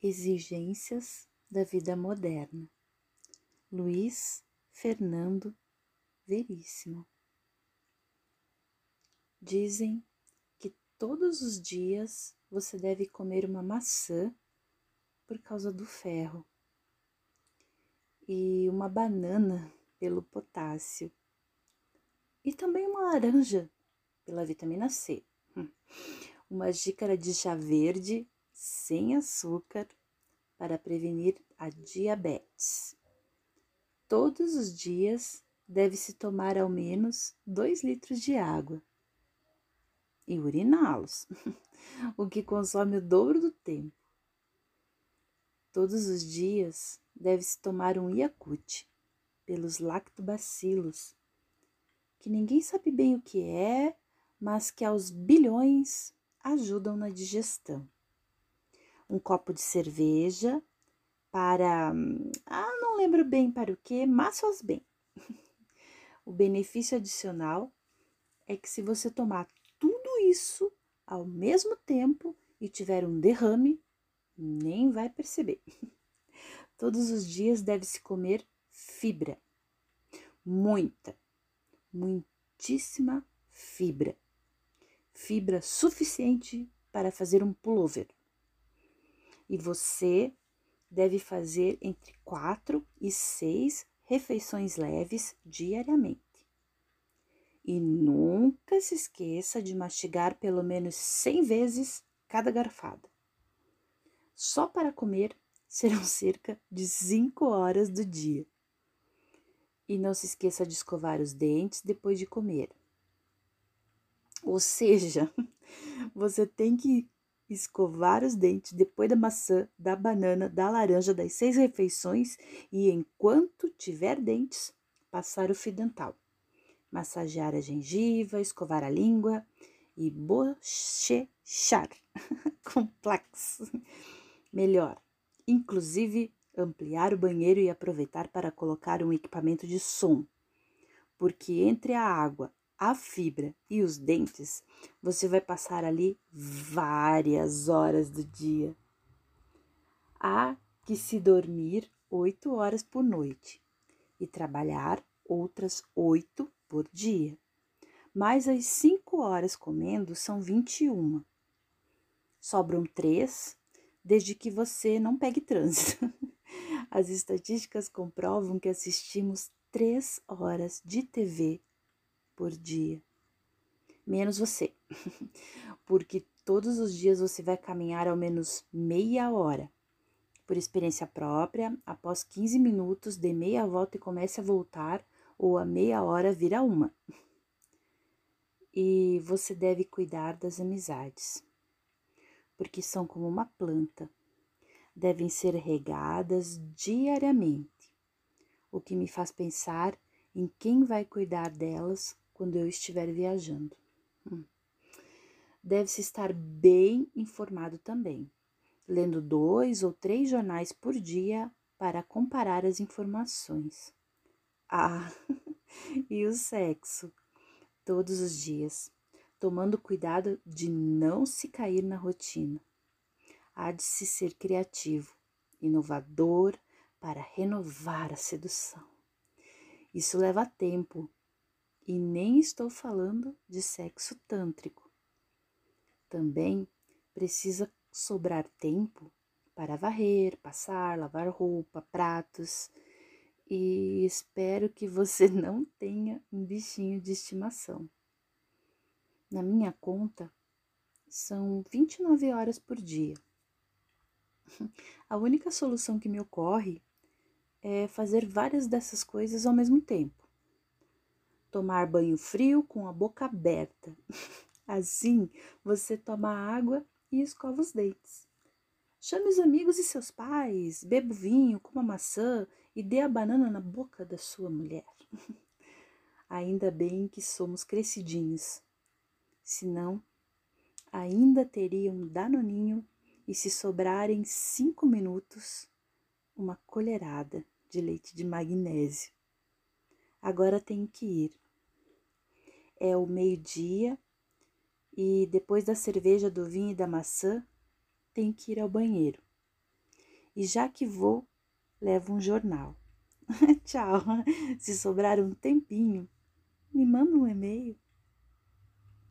Exigências da vida moderna. Luiz Fernando Veríssimo. Dizem que todos os dias você deve comer uma maçã por causa do ferro e uma banana pelo potássio e também uma laranja pela vitamina C. Hum. Uma xícara de chá verde sem açúcar para prevenir a diabetes. Todos os dias deve-se tomar ao menos 2 litros de água e uriná-los, o que consome o dobro do tempo. Todos os dias deve-se tomar um Yakult pelos lactobacilos, que ninguém sabe bem o que é, mas que aos bilhões ajudam na digestão. Um copo de cerveja para. Ah, não lembro bem para o que, mas faz bem. o benefício adicional é que se você tomar tudo isso ao mesmo tempo e tiver um derrame, nem vai perceber. Todos os dias deve-se comer fibra. Muita, muitíssima fibra fibra suficiente para fazer um pullover. E você deve fazer entre quatro e seis refeições leves diariamente. E nunca se esqueça de mastigar pelo menos 100 vezes cada garfada. Só para comer serão cerca de 5 horas do dia. E não se esqueça de escovar os dentes depois de comer. Ou seja, você tem que escovar os dentes depois da maçã, da banana, da laranja, das seis refeições e, enquanto tiver dentes, passar o fio dental. Massagear a gengiva, escovar a língua e bochechar com plaques. Melhor, inclusive ampliar o banheiro e aproveitar para colocar um equipamento de som, porque entre a água, a fibra e os dentes, você vai passar ali várias horas do dia. Há que se dormir oito horas por noite e trabalhar outras oito por dia. Mais as cinco horas comendo são 21. Sobram três, desde que você não pegue trânsito. As estatísticas comprovam que assistimos três horas de TV por dia. Menos você, porque todos os dias você vai caminhar ao menos meia hora. Por experiência própria, após 15 minutos, dê meia volta e comece a voltar, ou a meia hora vira uma. E você deve cuidar das amizades, porque são como uma planta, devem ser regadas diariamente, o que me faz pensar em quem vai cuidar delas quando eu estiver viajando. Hum. Deve-se estar bem informado também, lendo dois ou três jornais por dia para comparar as informações. Ah, e o sexo, todos os dias, tomando cuidado de não se cair na rotina. Há de se ser criativo, inovador para renovar a sedução. Isso leva tempo e nem estou falando de sexo tântrico. Também precisa sobrar tempo para varrer, passar, lavar roupa, pratos. E espero que você não tenha um bichinho de estimação. Na minha conta, são 29 horas por dia. A única solução que me ocorre é fazer várias dessas coisas ao mesmo tempo tomar banho frio com a boca aberta. Assim, você toma água e escova os dentes. Chame os amigos e seus pais, beba vinho, coma maçã e dê a banana na boca da sua mulher. Ainda bem que somos crescidinhos. Senão, ainda teria um danoninho e se sobrarem cinco minutos, uma colherada de leite de magnésio. Agora tenho que ir. É o meio-dia e depois da cerveja, do vinho e da maçã, tenho que ir ao banheiro. E já que vou, levo um jornal. Tchau. Se sobrar um tempinho, me manda um e-mail.